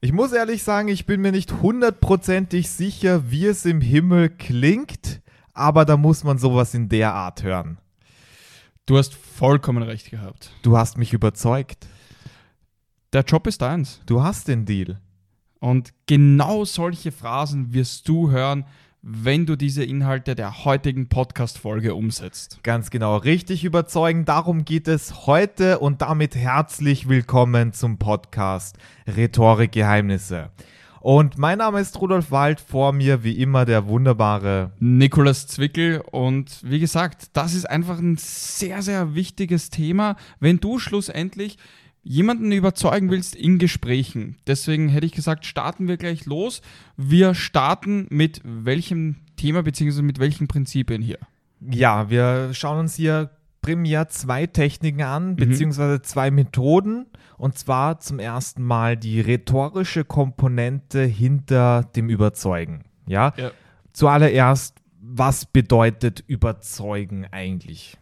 Ich muss ehrlich sagen, ich bin mir nicht hundertprozentig sicher, wie es im Himmel klingt, aber da muss man sowas in der Art hören. Du hast vollkommen recht gehabt. Du hast mich überzeugt. Der Job ist deins. Du hast den Deal. Und genau solche Phrasen wirst du hören, wenn du diese Inhalte der heutigen Podcast-Folge umsetzt. Ganz genau, richtig überzeugen. Darum geht es heute und damit herzlich willkommen zum Podcast Rhetorik-Geheimnisse. Und mein Name ist Rudolf Wald, vor mir wie immer der wunderbare Nikolas Zwickel. Und wie gesagt, das ist einfach ein sehr, sehr wichtiges Thema, wenn du schlussendlich jemanden überzeugen willst in Gesprächen. Deswegen hätte ich gesagt, starten wir gleich los. Wir starten mit welchem Thema bzw. mit welchen Prinzipien hier? Ja, wir schauen uns hier primär zwei Techniken an, mhm. beziehungsweise zwei Methoden. Und zwar zum ersten Mal die rhetorische Komponente hinter dem Überzeugen. Ja, ja. zuallererst, was bedeutet überzeugen eigentlich?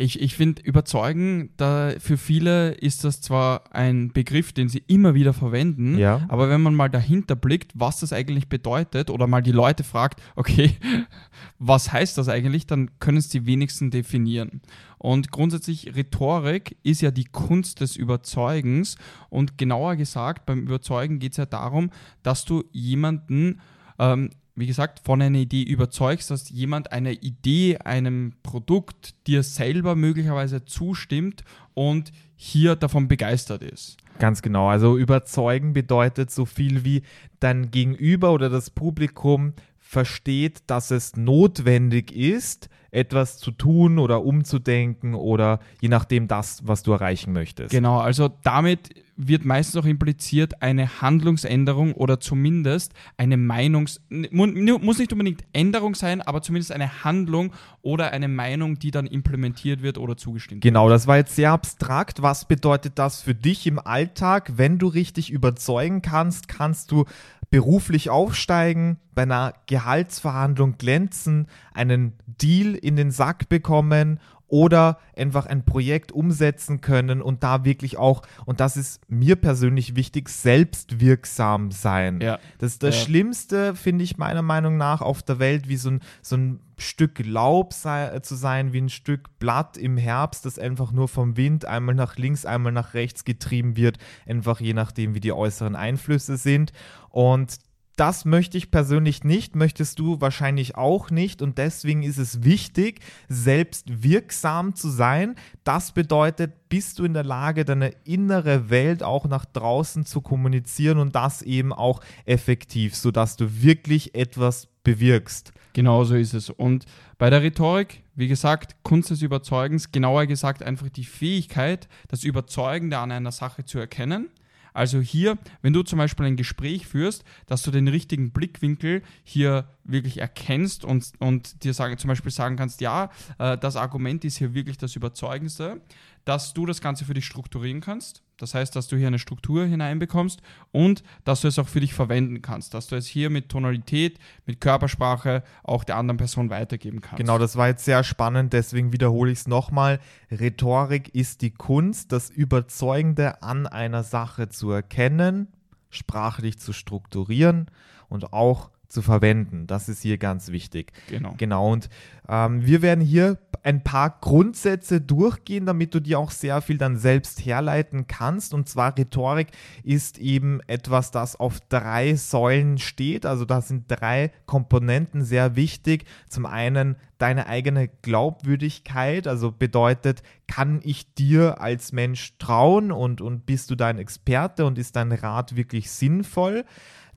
Ich, ich finde, überzeugen, da für viele ist das zwar ein Begriff, den sie immer wieder verwenden, ja. aber wenn man mal dahinter blickt, was das eigentlich bedeutet oder mal die Leute fragt, okay, was heißt das eigentlich, dann können es die wenigsten definieren. Und grundsätzlich Rhetorik ist ja die Kunst des Überzeugens und genauer gesagt, beim Überzeugen geht es ja darum, dass du jemanden ähm, wie gesagt, von einer Idee überzeugst, dass jemand eine Idee, einem Produkt dir selber möglicherweise zustimmt und hier davon begeistert ist. Ganz genau. Also überzeugen bedeutet so viel wie dein Gegenüber oder das Publikum versteht, dass es notwendig ist, etwas zu tun oder umzudenken oder je nachdem das, was du erreichen möchtest. Genau, also damit wird meistens auch impliziert eine Handlungsänderung oder zumindest eine Meinungs... Muss nicht unbedingt Änderung sein, aber zumindest eine Handlung oder eine Meinung, die dann implementiert wird oder zugestimmt genau, wird. Genau, das war jetzt sehr abstrakt. Was bedeutet das für dich im Alltag? Wenn du richtig überzeugen kannst, kannst du beruflich aufsteigen, bei einer Gehaltsverhandlung glänzen, einen Deal in den Sack bekommen oder einfach ein Projekt umsetzen können und da wirklich auch, und das ist mir persönlich wichtig, selbstwirksam sein. Ja. Das ist das ja. Schlimmste, finde ich meiner Meinung nach, auf der Welt, wie so ein, so ein Stück Laub sei, zu sein, wie ein Stück Blatt im Herbst, das einfach nur vom Wind einmal nach links, einmal nach rechts getrieben wird, einfach je nachdem, wie die äußeren Einflüsse sind. Und das möchte ich persönlich nicht, möchtest du wahrscheinlich auch nicht und deswegen ist es wichtig, selbst wirksam zu sein. Das bedeutet, bist du in der Lage, deine innere Welt auch nach draußen zu kommunizieren und das eben auch effektiv, sodass du wirklich etwas bewirkst. Genau so ist es. Und bei der Rhetorik, wie gesagt, Kunst des Überzeugens, genauer gesagt einfach die Fähigkeit, das Überzeugende an einer Sache zu erkennen also hier, wenn du zum Beispiel ein Gespräch führst, dass du den richtigen Blickwinkel hier wirklich erkennst und, und dir sagen, zum Beispiel sagen kannst, ja, äh, das Argument ist hier wirklich das Überzeugendste, dass du das Ganze für dich strukturieren kannst. Das heißt, dass du hier eine Struktur hineinbekommst und dass du es auch für dich verwenden kannst, dass du es hier mit Tonalität, mit Körpersprache auch der anderen Person weitergeben kannst. Genau, das war jetzt sehr spannend, deswegen wiederhole ich es nochmal. Rhetorik ist die Kunst, das Überzeugende an einer Sache zu erkennen, sprachlich zu strukturieren und auch zu verwenden. Das ist hier ganz wichtig. Genau. Genau. Und ähm, wir werden hier ein paar Grundsätze durchgehen, damit du dir auch sehr viel dann selbst herleiten kannst. Und zwar Rhetorik ist eben etwas, das auf drei Säulen steht. Also da sind drei Komponenten sehr wichtig. Zum einen deine eigene Glaubwürdigkeit, also bedeutet, kann ich dir als Mensch trauen und, und bist du dein Experte und ist dein Rat wirklich sinnvoll?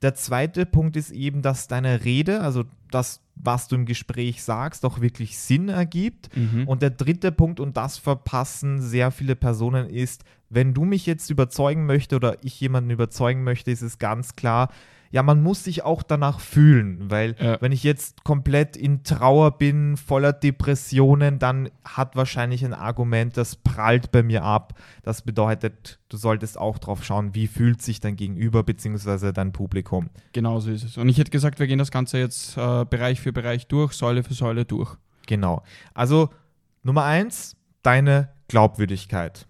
Der zweite Punkt ist eben, dass deine Rede, also das, was du im Gespräch sagst, auch wirklich Sinn ergibt. Mhm. Und der dritte Punkt, und das verpassen sehr viele Personen, ist, wenn du mich jetzt überzeugen möchtest oder ich jemanden überzeugen möchte, ist es ganz klar, ja, man muss sich auch danach fühlen, weil ja. wenn ich jetzt komplett in Trauer bin, voller Depressionen, dann hat wahrscheinlich ein Argument, das prallt bei mir ab. Das bedeutet, du solltest auch drauf schauen, wie fühlt sich dein Gegenüber bzw. dein Publikum. Genau so ist es. Und ich hätte gesagt, wir gehen das Ganze jetzt äh, Bereich für Bereich durch, Säule für Säule durch. Genau. Also Nummer eins, deine Glaubwürdigkeit.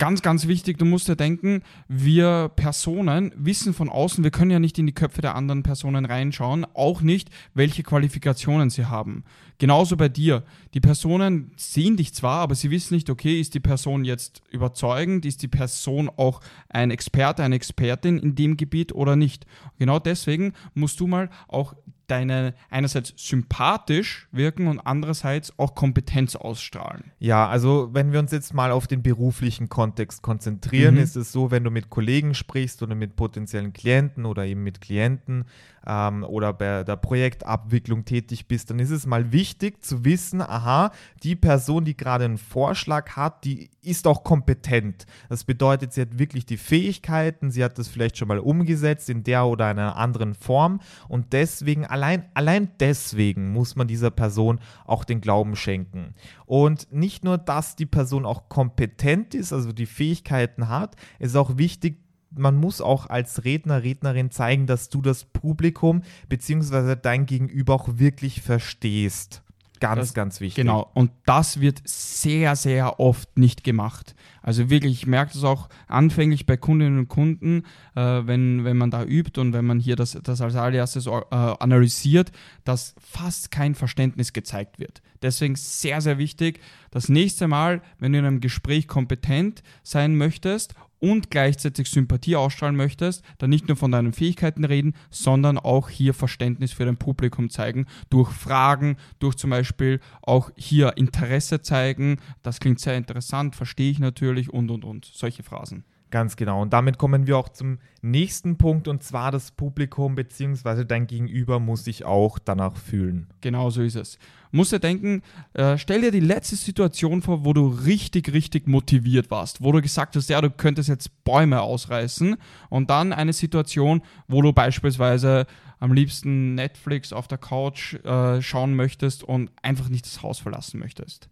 Ganz, ganz wichtig, du musst ja denken, wir Personen wissen von außen, wir können ja nicht in die Köpfe der anderen Personen reinschauen, auch nicht, welche Qualifikationen sie haben. Genauso bei dir. Die Personen sehen dich zwar, aber sie wissen nicht, okay, ist die Person jetzt überzeugend, ist die Person auch ein Experte, eine Expertin in dem Gebiet oder nicht. Genau deswegen musst du mal auch deine einerseits sympathisch wirken und andererseits auch Kompetenz ausstrahlen. Ja, also wenn wir uns jetzt mal auf den beruflichen Kontext konzentrieren, mhm. ist es so, wenn du mit Kollegen sprichst oder mit potenziellen Klienten oder eben mit Klienten, ähm, oder bei der Projektabwicklung tätig bist, dann ist es mal wichtig zu wissen, aha, die Person, die gerade einen Vorschlag hat, die ist auch kompetent. Das bedeutet, sie hat wirklich die Fähigkeiten, sie hat das vielleicht schon mal umgesetzt in der oder einer anderen Form und deswegen, allein, allein deswegen muss man dieser Person auch den Glauben schenken. Und nicht nur, dass die Person auch kompetent ist, also die Fähigkeiten hat, ist auch wichtig, man muss auch als Redner, Rednerin zeigen, dass du das Publikum bzw. dein Gegenüber auch wirklich verstehst. Ganz, das, ganz wichtig. Genau, und das wird sehr, sehr oft nicht gemacht. Also wirklich, ich merke das auch anfänglich bei Kundinnen und Kunden, äh, wenn, wenn man da übt und wenn man hier das, das als allererstes äh, analysiert, dass fast kein Verständnis gezeigt wird. Deswegen sehr, sehr wichtig, das nächste Mal, wenn du in einem Gespräch kompetent sein möchtest und gleichzeitig Sympathie ausstrahlen möchtest, dann nicht nur von deinen Fähigkeiten reden, sondern auch hier Verständnis für dein Publikum zeigen, durch Fragen, durch zum Beispiel auch hier Interesse zeigen, das klingt sehr interessant, verstehe ich natürlich und und und, solche Phrasen. Ganz genau. Und damit kommen wir auch zum nächsten Punkt und zwar das Publikum bzw. dein Gegenüber muss sich auch danach fühlen. Genau so ist es. Musst dir denken, äh, stell dir die letzte Situation vor, wo du richtig, richtig motiviert warst, wo du gesagt hast, ja, du könntest jetzt Bäume ausreißen und dann eine Situation, wo du beispielsweise am liebsten Netflix auf der Couch äh, schauen möchtest und einfach nicht das Haus verlassen möchtest.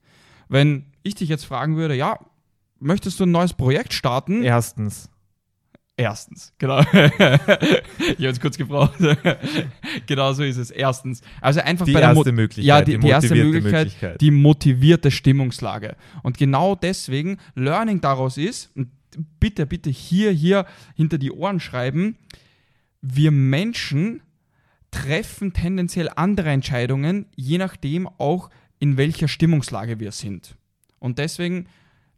Wenn ich dich jetzt fragen würde, ja, möchtest du ein neues Projekt starten? Erstens. Erstens, genau. ich habe es kurz gebraucht. genau so ist es. Erstens. Also einfach die bei der erste Mo Möglichkeit. Ja, die, die, erste Möglichkeit, Möglichkeit, die motivierte Stimmungslage. Und genau deswegen, Learning daraus ist, und bitte, bitte hier, hier hinter die Ohren schreiben, wir Menschen treffen tendenziell andere Entscheidungen, je nachdem auch, in welcher Stimmungslage wir sind. Und deswegen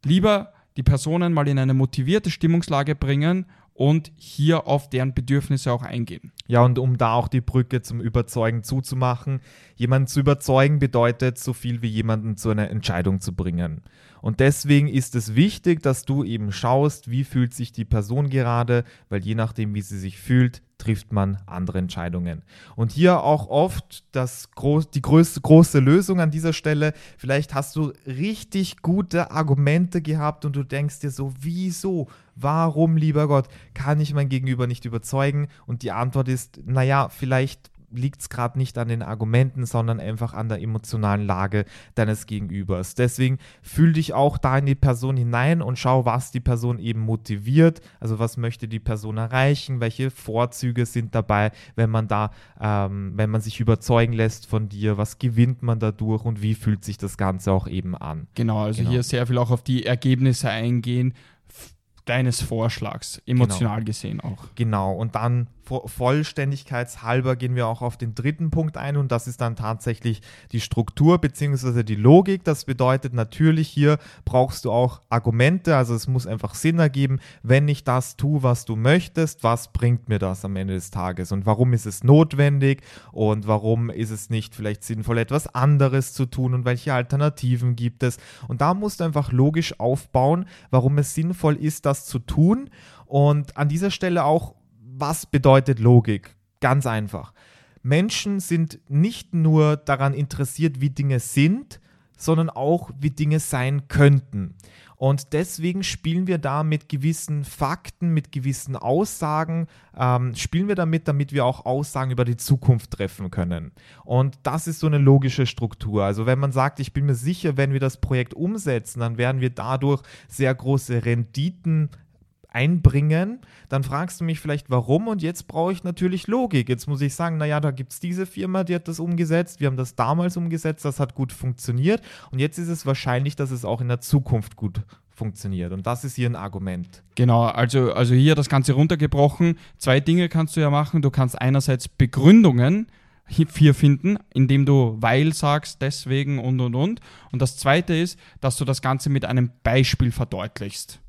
lieber die Personen mal in eine motivierte Stimmungslage bringen und hier auf deren Bedürfnisse auch eingehen. Ja, und um da auch die Brücke zum Überzeugen zuzumachen, jemanden zu überzeugen bedeutet so viel wie jemanden zu einer Entscheidung zu bringen. Und deswegen ist es wichtig, dass du eben schaust, wie fühlt sich die Person gerade, weil je nachdem, wie sie sich fühlt, trifft man andere Entscheidungen. Und hier auch oft das groß, die größte, große Lösung an dieser Stelle. Vielleicht hast du richtig gute Argumente gehabt und du denkst dir so, wieso, warum, lieber Gott, kann ich mein Gegenüber nicht überzeugen? Und die Antwort ist, naja, vielleicht liegt es gerade nicht an den Argumenten, sondern einfach an der emotionalen Lage deines Gegenübers. Deswegen fühl dich auch da in die Person hinein und schau, was die Person eben motiviert. Also was möchte die Person erreichen, welche Vorzüge sind dabei, wenn man da, ähm, wenn man sich überzeugen lässt von dir, was gewinnt man dadurch und wie fühlt sich das Ganze auch eben an. Genau, also genau. hier sehr viel auch auf die Ergebnisse eingehen deines Vorschlags, emotional genau. gesehen auch. Genau, und dann Vollständigkeitshalber gehen wir auch auf den dritten Punkt ein und das ist dann tatsächlich die Struktur bzw. die Logik. Das bedeutet natürlich, hier brauchst du auch Argumente, also es muss einfach Sinn ergeben, wenn ich das tue, was du möchtest, was bringt mir das am Ende des Tages und warum ist es notwendig und warum ist es nicht vielleicht sinnvoll, etwas anderes zu tun und welche Alternativen gibt es. Und da musst du einfach logisch aufbauen, warum es sinnvoll ist, das zu tun. Und an dieser Stelle auch was bedeutet Logik? Ganz einfach. Menschen sind nicht nur daran interessiert, wie Dinge sind, sondern auch, wie Dinge sein könnten. Und deswegen spielen wir da mit gewissen Fakten, mit gewissen Aussagen, ähm, spielen wir damit, damit wir auch Aussagen über die Zukunft treffen können. Und das ist so eine logische Struktur. Also wenn man sagt, ich bin mir sicher, wenn wir das Projekt umsetzen, dann werden wir dadurch sehr große Renditen einbringen, dann fragst du mich vielleicht warum und jetzt brauche ich natürlich Logik. Jetzt muss ich sagen, naja, da gibt es diese Firma, die hat das umgesetzt, wir haben das damals umgesetzt, das hat gut funktioniert und jetzt ist es wahrscheinlich, dass es auch in der Zukunft gut funktioniert. Und das ist hier ein Argument. Genau, also, also hier das Ganze runtergebrochen. Zwei Dinge kannst du ja machen. Du kannst einerseits Begründungen hier finden, indem du weil sagst, deswegen und und und. Und das zweite ist, dass du das Ganze mit einem Beispiel verdeutlichst.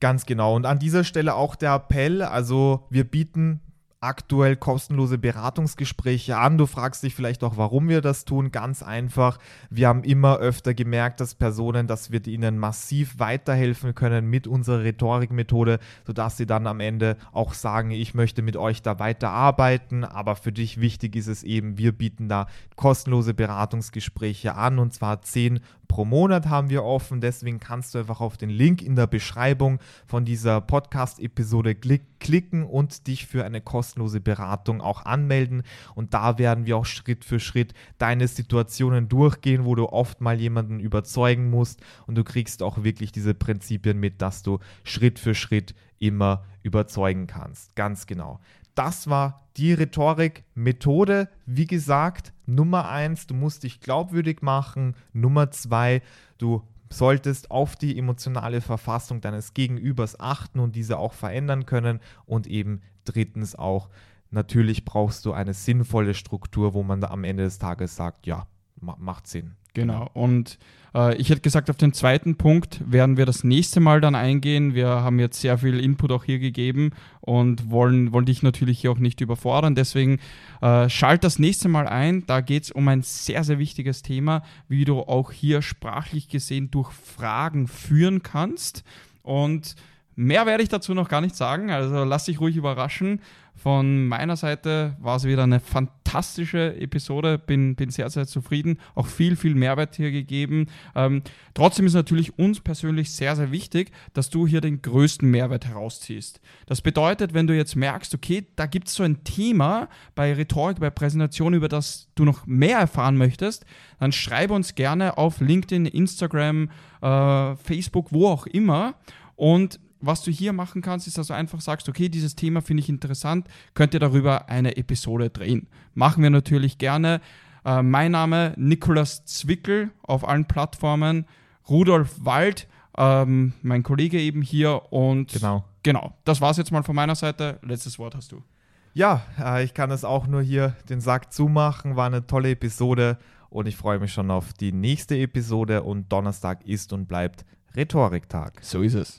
Ganz genau. Und an dieser Stelle auch der Appell, also wir bieten aktuell kostenlose Beratungsgespräche an. Du fragst dich vielleicht auch, warum wir das tun. Ganz einfach. Wir haben immer öfter gemerkt, dass Personen, dass wir ihnen massiv weiterhelfen können mit unserer Rhetorikmethode, sodass sie dann am Ende auch sagen, ich möchte mit euch da weiterarbeiten. Aber für dich wichtig ist es eben, wir bieten da kostenlose Beratungsgespräche an und zwar zehn pro Monat haben wir offen. Deswegen kannst du einfach auf den Link in der Beschreibung von dieser Podcast-Episode klicken und dich für eine kostenlose Beratung auch anmelden. Und da werden wir auch Schritt für Schritt deine Situationen durchgehen, wo du oft mal jemanden überzeugen musst. Und du kriegst auch wirklich diese Prinzipien mit, dass du Schritt für Schritt immer überzeugen kannst. Ganz genau. Das war die Rhetorik-Methode. Wie gesagt, Nummer eins, du musst dich glaubwürdig machen. Nummer zwei, du solltest auf die emotionale Verfassung deines Gegenübers achten und diese auch verändern können. Und eben drittens auch, natürlich brauchst du eine sinnvolle Struktur, wo man am Ende des Tages sagt, ja, macht Sinn. Genau. Und äh, ich hätte gesagt, auf den zweiten Punkt werden wir das nächste Mal dann eingehen. Wir haben jetzt sehr viel Input auch hier gegeben und wollen, wollen dich natürlich hier auch nicht überfordern. Deswegen äh, schalt das nächste Mal ein. Da geht es um ein sehr, sehr wichtiges Thema, wie du auch hier sprachlich gesehen durch Fragen führen kannst. Und Mehr werde ich dazu noch gar nicht sagen, also lass dich ruhig überraschen. Von meiner Seite war es wieder eine fantastische Episode, bin, bin sehr, sehr zufrieden, auch viel, viel Mehrwert hier gegeben. Ähm, trotzdem ist natürlich uns persönlich sehr, sehr wichtig, dass du hier den größten Mehrwert herausziehst. Das bedeutet, wenn du jetzt merkst, okay, da gibt es so ein Thema bei Rhetorik, bei Präsentation, über das du noch mehr erfahren möchtest, dann schreibe uns gerne auf LinkedIn, Instagram, äh, Facebook, wo auch immer. Und was du hier machen kannst, ist, dass du einfach sagst, okay, dieses Thema finde ich interessant, könnt ihr darüber eine Episode drehen. Machen wir natürlich gerne. Äh, mein Name Nikolas Zwickel auf allen Plattformen, Rudolf Wald, ähm, mein Kollege eben hier und genau. Genau, das war es jetzt mal von meiner Seite. Letztes Wort hast du. Ja, äh, ich kann es auch nur hier den Sack zumachen. War eine tolle Episode und ich freue mich schon auf die nächste Episode und Donnerstag ist und bleibt Rhetoriktag. So ist es.